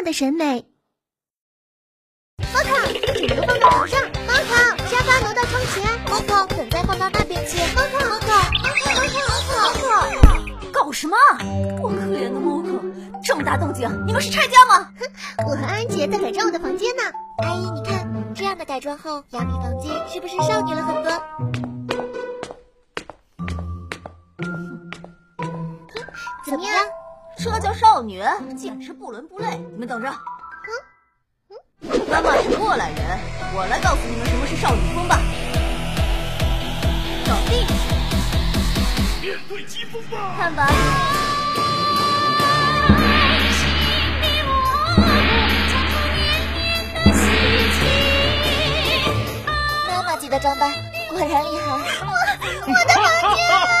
样的审美。猫卡，枕头放到床上。猫卡，沙发挪到窗前。猫卡，盆栽放到那边去。猫卡，猫卡，猫卡，猫卡，猫卡。搞什么？我可怜的猫可，这么大动静，你们是拆家吗？我和安杰在改装我的房间呢。阿姨，你看，这样的改装后，亚米房间是不是少女了很多？怎么样？这叫少女，简直不伦不类！你们等着。嗯嗯妈妈是过来人，我来告诉你们什么是少女风吧。走地，面对疾风吧！看吧。妈妈级的装扮，果然厉害。我的房间。